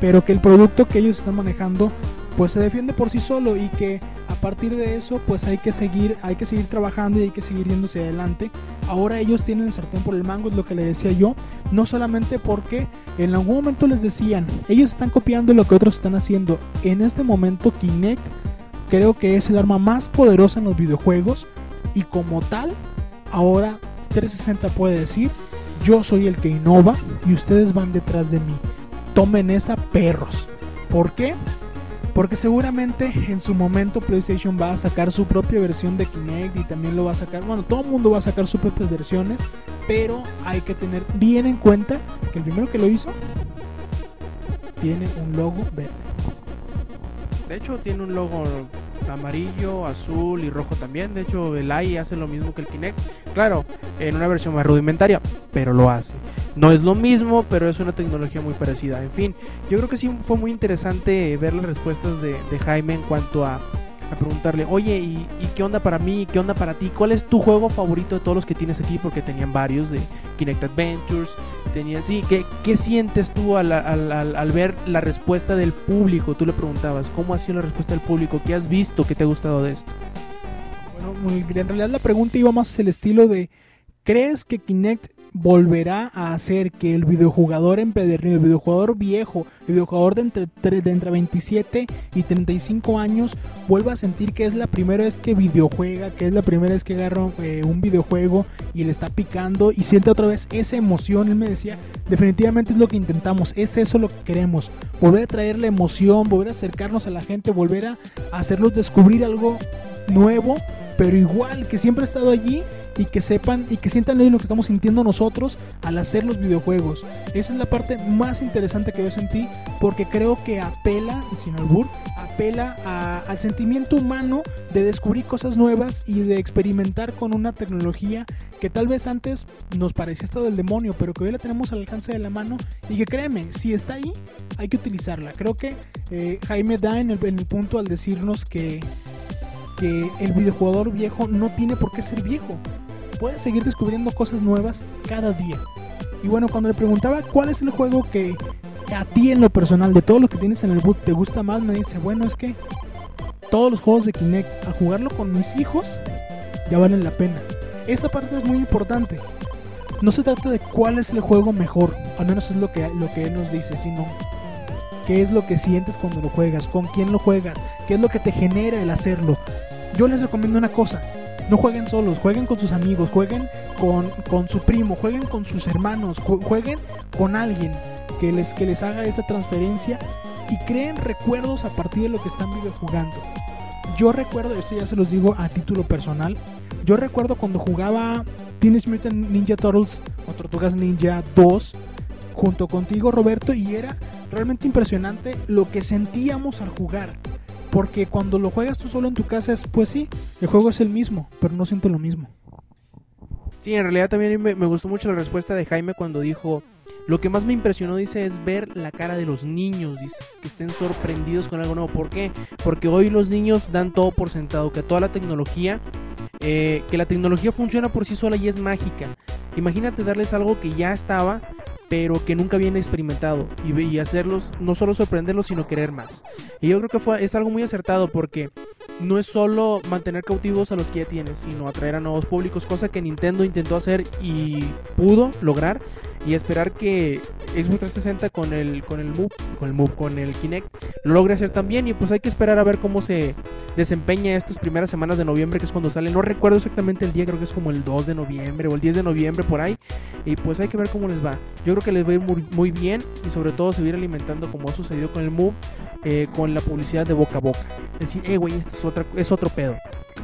Speaker 3: pero que el producto que ellos están manejando pues se defiende por sí solo y que a partir de eso pues hay que seguir hay que seguir trabajando y hay que seguir yéndose adelante ahora ellos tienen el sartén por el mango es lo que le decía yo no solamente porque en algún momento les decían ellos están copiando lo que otros están haciendo en este momento Kinect creo que es el arma más poderosa en los videojuegos y como tal ahora 360 puede decir yo soy el que innova y ustedes van detrás de mí tomen esa perros ¿por qué? Porque seguramente en su momento PlayStation va a sacar su propia versión de Kinect y también lo va a sacar, bueno, todo el mundo va a sacar sus propias versiones, pero hay que tener bien en cuenta que el primero que lo hizo tiene un logo verde.
Speaker 1: De hecho, tiene un logo amarillo, azul y rojo también. De hecho, el AI hace lo mismo que el Kinect. Claro, en una versión más rudimentaria, pero lo hace. No es lo mismo, pero es una tecnología muy parecida. En fin, yo creo que sí fue muy interesante ver las respuestas de, de Jaime en cuanto a, a preguntarle, oye, ¿y, y qué onda para mí? ¿Qué onda para ti? ¿Cuál es tu juego favorito de todos los que tienes aquí? Porque tenían varios de Kinect Adventures. Sí, ¿qué, qué sientes tú al, al- al- al ver la respuesta del público? Tú le preguntabas, ¿cómo ha sido la respuesta del público? ¿Qué has visto? ¿Qué te ha gustado de esto?
Speaker 3: Bueno, en realidad la pregunta iba más el estilo de ¿crees que Kinect volverá a hacer que el videojugador empedernido, el videojugador viejo, el videojugador de entre, entre 27 y 35 años vuelva a sentir que es la primera vez que videojuega, que es la primera vez que agarra eh, un videojuego y le está picando y siente otra vez esa emoción? Él me decía, definitivamente es lo que intentamos, es eso lo que queremos, volver a traer la emoción, volver a acercarnos a la gente, volver a hacerlos descubrir algo nuevo, pero igual que siempre ha estado allí y que sepan y que sientan lo que estamos sintiendo nosotros al hacer los videojuegos. Esa es la parte más interesante que yo sentí porque creo que apela, sin albur, apela a- al sentimiento humano de descubrir cosas nuevas y de experimentar con una tecnología que tal vez antes nos parecía hasta del demonio, pero que hoy la tenemos al alcance de la mano y que créeme, si está ahí, hay que utilizarla. Creo que eh, Jaime da en el, en el punto al decirnos que que el videojugador viejo no tiene por qué ser viejo. Puede seguir descubriendo cosas nuevas cada día. Y bueno, cuando le preguntaba cuál es el juego que a ti en lo personal, de todos los que tienes en el boot, te gusta más, me dice, bueno, es que todos los juegos de Kinect, al jugarlo con mis hijos, ya valen la pena. Esa parte es muy importante. No se trata de cuál es el juego mejor, al menos es lo que, lo que él nos dice, sino qué es lo que sientes cuando lo juegas, con quién lo juegas, qué es lo que te genera el hacerlo. Yo les recomiendo una cosa, no jueguen solos, jueguen con sus amigos, jueguen con, con su primo, jueguen con sus hermanos, ju- jueguen con alguien que les, que les haga esa transferencia y creen recuerdos a partir de lo que están videojugando. Yo recuerdo, esto ya se los digo a título personal, yo recuerdo cuando jugaba Teenage Mutant Ninja Turtles o Tortugas Ninja 2 junto contigo Roberto y era realmente impresionante lo que sentíamos al jugar. Porque cuando lo juegas tú solo en tu casa es, pues sí, el juego es el mismo, pero no siento lo mismo.
Speaker 1: Sí, en realidad también me, gustó mucho la respuesta de Jaime cuando dijo, lo que más me impresionó, dice, es ver la cara de los niños, dice, que estén sorprendidos con algo nuevo. ¿Por qué? Porque hoy los niños dan todo por sentado, que toda la tecnología, eh, que la tecnología funciona por sí sola y es mágica. Imagínate darles algo que ya estaba, pero que nunca habían experimentado y, hacerlos, no solo sorprenderlos, sino querer más. Y yo creo que fue, es algo muy acertado porque no es solo mantener cautivos a los que ya tienes, sino atraer a nuevos públicos, cosa que Nintendo intentó hacer y pudo lograr y esperar que Xbox 360 con el con el Move, con el Move, con el Kinect lo logre hacer también y pues hay que esperar a ver cómo se desempeña estas primeras semanas de noviembre, que es cuando sale. No recuerdo exactamente el día, creo que es como el 2 de noviembre o el 10 de noviembre por ahí. Y pues hay que ver cómo les va. Yo creo que les va a ir muy, muy bien y sobre todo seguir alimentando como ha sucedido con el Move, eh, con la publicidad de boca a boca. Es decir, eh, güey, esto es, otra, es otro pedo.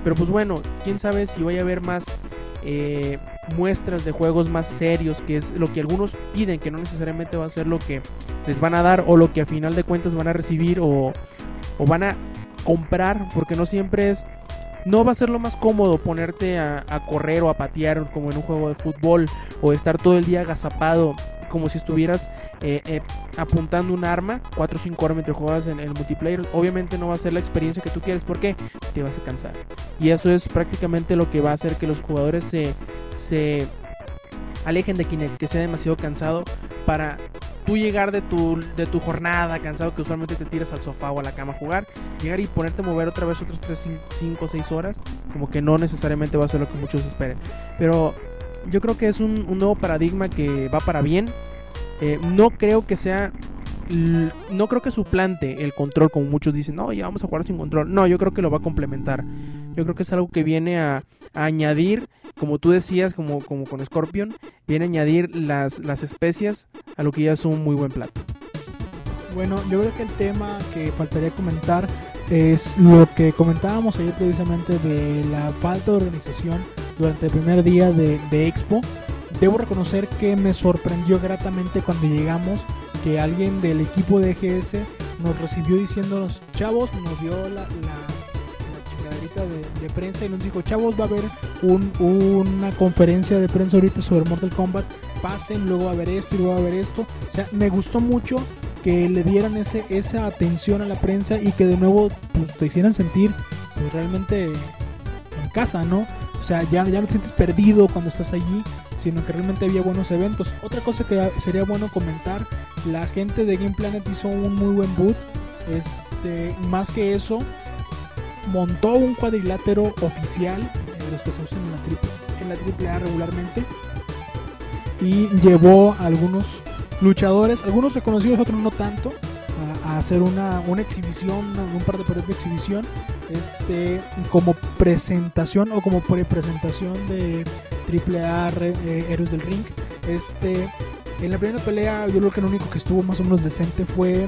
Speaker 1: Pero pues bueno, quién sabe si vaya a haber más eh, muestras de juegos más serios, que es lo que algunos piden, que no necesariamente va a ser lo que les van a dar o lo que a final de cuentas van a recibir o, o van a comprar, porque no siempre es... No va a ser lo más cómodo ponerte a, a, correr o a patear como en un juego de fútbol o estar todo el día agazapado como si estuvieras eh, eh, apuntando un arma, 4 o 5 horas mientras juegas en el multiplayer. Obviamente no va a ser la experiencia que tú quieres porque te vas a cansar. Y eso es prácticamente lo que va a hacer que los jugadores se, se alejen de Kinect, que sea demasiado cansado para tú llegar de tu, de tu jornada cansado que usualmente te tiras al sofá o a la cama a jugar, llegar y ponerte a mover otra vez otras 3, 5, 6 horas, como que no necesariamente va a ser lo que muchos esperen. Pero yo creo que es un, un nuevo paradigma que va para bien. Eh, no creo que sea no creo que suplante el control como muchos dicen, no, ya vamos a jugar sin control. No, yo creo que lo va a complementar. Yo creo que es algo que viene a, a añadir, como tú decías, como, como con Scorpion, viene a añadir las, las especias a lo que ya es un muy buen plato.
Speaker 3: Bueno, yo creo que el tema que faltaría comentar es lo que comentábamos ayer precisamente de la falta de organización durante el primer día de, de Expo. Debo reconocer que me sorprendió gratamente cuando llegamos que alguien del equipo de GS nos recibió diciéndonos, chavos, nos dio la, la, la de, de, prensa y nos dijo, chavos, va a haber un, una conferencia de prensa ahorita sobre Mortal Kombat, pasen, luego va a haber esto y luego va a haber esto. O sea, me gustó mucho que le dieran ese, esa atención a la prensa y que de nuevo pues, te hicieran sentir pues, realmente en casa, ¿no? O sea, ya, no te sientes perdido cuando estás allí, sino que realmente había buenos eventos. Otra cosa que sería bueno comentar, la gente de Game Planet hizo un muy buen boot. Este, más que eso, montó un cuadrilátero oficial, eh, los que se usan en la, triple, en la regularmente, y llevó a algunos luchadores, algunos reconocidos, otros no tanto, a, hacer una, una exhibición, un par de partidos de exhibición, este, como presentación o como pre-presentación de AAA eh, Héroes del Ring. Este, en la primera pelea, yo creo que lo único que estuvo más o menos decente fue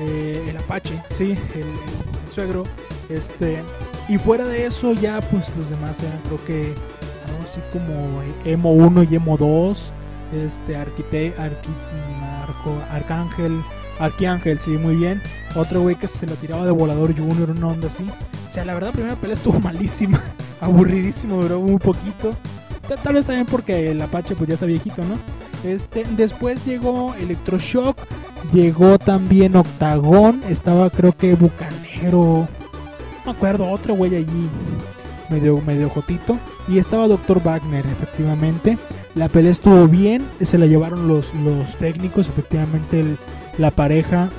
Speaker 3: eh, el Apache, sí, el, suegro. Este, y fuera de eso, ya pues los demás eran, creo que así como Emo 1 y Emo 2 este Arquite, Arqui, Arco, Arcángel, Arquiángel, sí, muy bien. Otro güey que se lo tiraba de volador Junior, una onda así. O sea, la verdad, la primera pelea estuvo [laughs] malísima, aburridísimo, duró muy poquito. Tal, vez también porque el Apache pues ya está viejito, ¿no? Este, después llegó Electroshock, llegó también Octagón, estaba creo que Bucanero, no me acuerdo, otro güey allí, medio, medio jotito, y estaba Dr. Wagner, efectivamente. La pelea estuvo bien, se la llevaron los, los técnicos, efectivamente el, la pareja,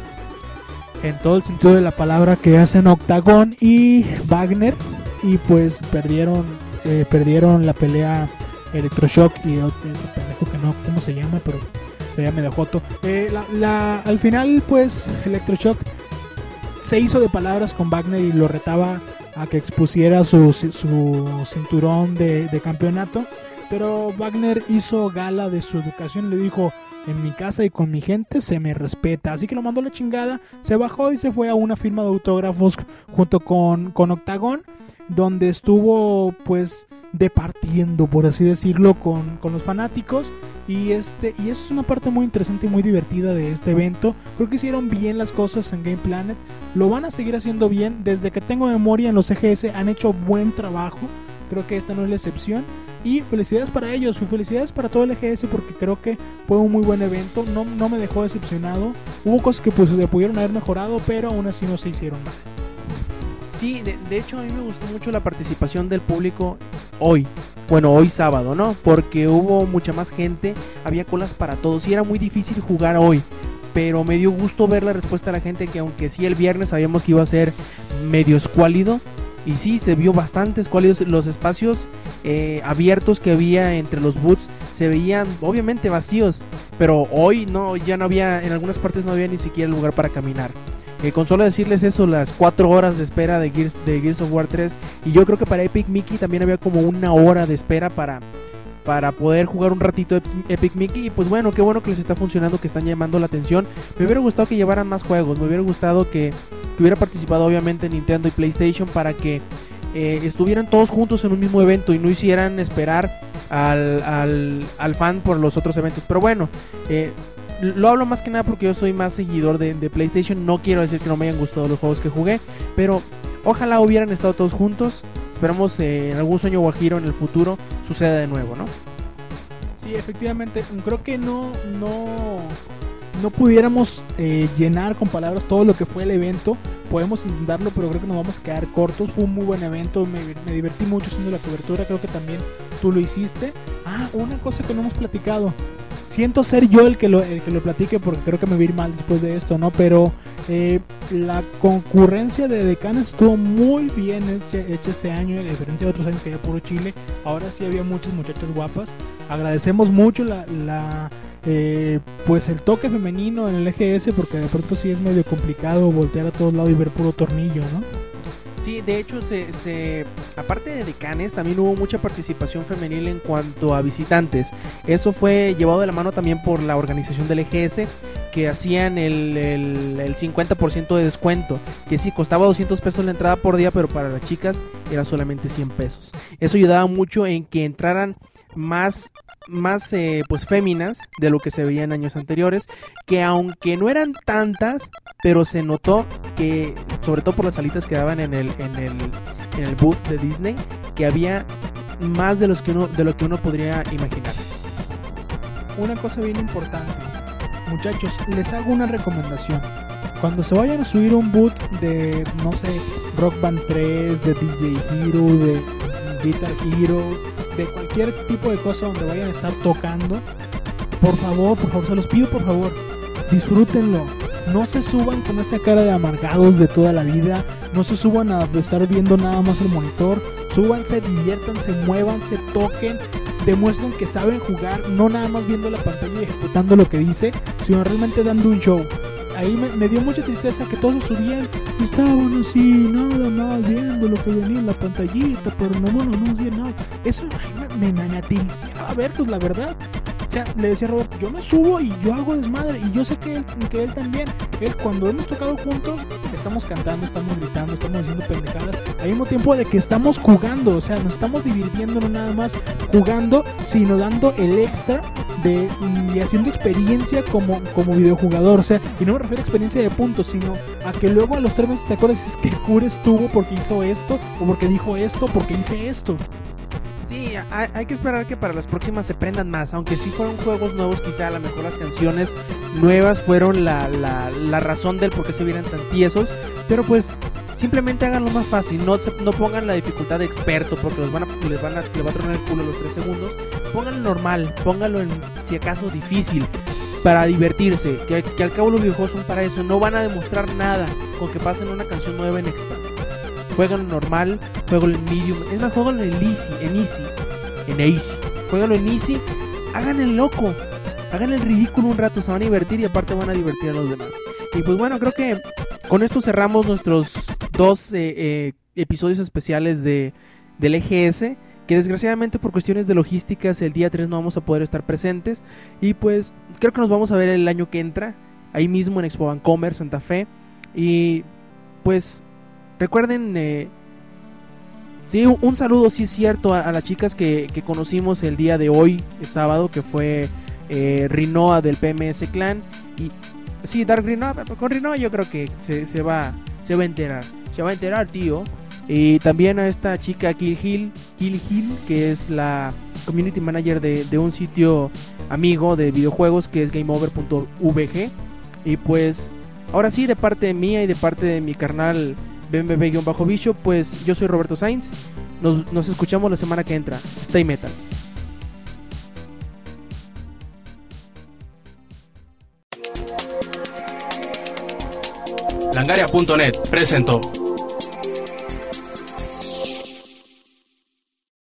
Speaker 3: en todo el sentido de la palabra que hacen Octagón y Wagner, y pues perdieron, eh, perdieron la pelea Electroshock y otro, pendejo que no, ¿cómo se llama? Pero se llama de. Eh, la, al final, pues Electroshock se hizo de palabras con Wagner y lo retaba a que expusiera su, su cinturón de, de campeonato. Pero Wagner hizo gala de su educación y le dijo, en mi casa y con mi gente se me respeta. Así que lo mandó la chingada, se bajó y se fue a una firma de autógrafos junto con, con Octagon, donde estuvo pues departiendo, por así decirlo, con, con los fanáticos. Y, este, y eso es una parte muy interesante y muy divertida de este evento. Creo que hicieron bien las cosas en Game Planet. Lo van a seguir haciendo bien. Desde que tengo memoria en los EGS han hecho buen trabajo. Creo que esta no es la excepción. Y felicidades para ellos, felicidades para todo el EGS porque creo que fue un muy buen evento. No, no me dejó decepcionado. Hubo cosas que pues le pudieron haber mejorado, pero aún así no se hicieron mal.
Speaker 1: Sí, de, de, hecho a mí me gustó mucho la participación del público hoy. Bueno, hoy sábado, ¿no? Porque hubo mucha más gente, había colas para todos y era muy difícil jugar hoy. Pero me dio gusto ver la respuesta de la gente que aunque sí el viernes sabíamos que iba a ser medio escuálido, y sí, se vio bastante escuálidos. Los espacios eh, abiertos que había entre los boots se veían obviamente vacíos. pero hoy no, ya no había, en algunas partes no había ni siquiera lugar para caminar. Eh, con solo decirles eso, las 4 horas de espera de Gears, de Gears of War 3, y yo creo que para Epic Mickey también había como una hora de espera para, para poder jugar un ratito Ep- Epic Mickey, y pues bueno, qué bueno que les está funcionando, que están llamando la atención. Me hubiera gustado que llevaran más juegos, me hubiera gustado que, que hubiera participado obviamente Nintendo y PlayStation para que eh, estuvieran todos juntos en un mismo evento y no hicieran esperar al, al, al fan por los otros eventos. Pero bueno, eh, lo hablo más que nada porque yo soy más seguidor de, de PlayStation. No quiero decir que no me hayan gustado los juegos que jugué, pero ojalá hubieran estado todos juntos. Esperamos eh, en algún sueño guajiro en el futuro suceda de nuevo, ¿no?
Speaker 3: Sí, efectivamente, creo que no, no, no pudiéramos eh, llenar con palabras todo lo que fue el evento. Podemos intentarlo, pero creo que nos vamos a quedar cortos. Fue un muy buen evento, me, me divertí mucho haciendo la cobertura, creo que también tú lo hiciste. Ah, una cosa que no hemos platicado. Siento ser yo el que lo, el que lo platique porque creo que me ir mal después de esto, ¿no? Pero eh, la concurrencia de decanes estuvo muy bien hecha, este año, a diferencia de otros años que había puro Chile. Ahora sí había muchas muchachas guapas. Agradecemos mucho la, la eh, pues el toque femenino en el EGS porque de pronto sí es medio complicado voltear a todos lados y ver puro tornillo, ¿no?
Speaker 1: Sí, de hecho, se, aparte de decanes, también hubo mucha participación femenil en cuanto a visitantes. Eso fue llevado de la mano también por la organización del EGS, que hacían el, el, el 50% de descuento. Que sí, costaba 200 pesos la entrada por día, pero para las chicas era solamente 100 pesos. Eso ayudaba mucho en que entraran más más eh, pues féminas de lo que se veía en años anteriores que aunque no eran tantas pero se notó que sobre todo por las salitas que daban en el en el en el booth de Disney que había más de los que uno de lo que uno podría imaginar
Speaker 3: Una cosa bien importante, muchachos, les hago una recomendación. Cuando se vayan a subir un boot de, no sé, Rock Band 3, de DJ Hero, de Guitar Hero, de cualquier tipo de cosa donde vayan a estar tocando, por favor, por favor, se los pido por favor, disfrútenlo. No se suban con esa cara de amargados de toda la vida. No se suban a estar viendo nada más el monitor. Súbanse, diviértanse, muévanse, toquen. Demuestren que saben jugar, no nada más viendo la pantalla y ejecutando lo que dice, sino realmente dando un show. Ahí me, dio mucha tristeza que todos subían y estaban así, nada más viendo lo que venía en la pantallita, pero no, bueno, no hacía nada. Eso me, me, a ver, pues la verdad. O sea, le decía a Robert, yo me subo y yo hago desmadre. Y yo sé que él, que él también. Él, cuando hemos tocado juntos, estamos cantando, estamos gritando, estamos haciendo pendejadas. Al mismo tiempo de que estamos jugando. O sea, nos estamos divirtiendo no nada más jugando, sino dando el extra de, y haciendo experiencia como, como videojugador. O sea, y no me refiero a experiencia de puntos, sino a que luego a los tres meses te acuerdas es que el cura estuvo porque hizo esto, o porque dijo esto, porque hice esto.
Speaker 1: Hay, que esperar que para las próximas se prendan más, aunque sí fueron juegos nuevos, quizá a lo mejor las canciones nuevas fueron la, la, la razón del por qué se vieran tan tiesos, pero pues simplemente háganlo más fácil, no, no pongan la dificultad de experto porque los van a, les, van a, les va a tronar el culo los 3 segundos, pónganlo normal, pónganlo en si acaso difícil, para divertirse, que, al cabo los videojuegos son para eso, no van a demostrar nada con que pasen una canción nueva en expert juegan normal, juegan en medium, es más, juegan en easy, en easy, en easy, en easy, hagan el loco, hagan el ridículo un rato, se van a divertir y aparte van a divertir a los demás. Y pues bueno, creo que con esto cerramos nuestros dos eh, eh, episodios especiales de, del EGS, que desgraciadamente por cuestiones de logísticas el día 3 no vamos a poder estar presentes. Y pues creo que nos vamos a ver el año que entra, ahí mismo en Expo Vancomer, Santa Fe, y pues Recuerden, eh, sí, un, saludo, sí es cierto, a, las chicas que, conocimos el día de hoy, sábado, que fue eh, Rinoa del PMS Clan. Y sí, Dark Rinoa, con Rinoa yo creo que se, se, va, se va a enterar, se va a enterar, tío. Y también a esta chica Kill Hill, Kill Hill que es la community manager de, de un sitio amigo de videojuegos que es gameover.vg. Y pues, ahora sí, de parte mía y de parte de mi carnal BMB-Bicho, pues yo soy Roberto Sainz. Nos, nos, escuchamos la semana que entra. Stay metal.
Speaker 2: Langaria.net presentó.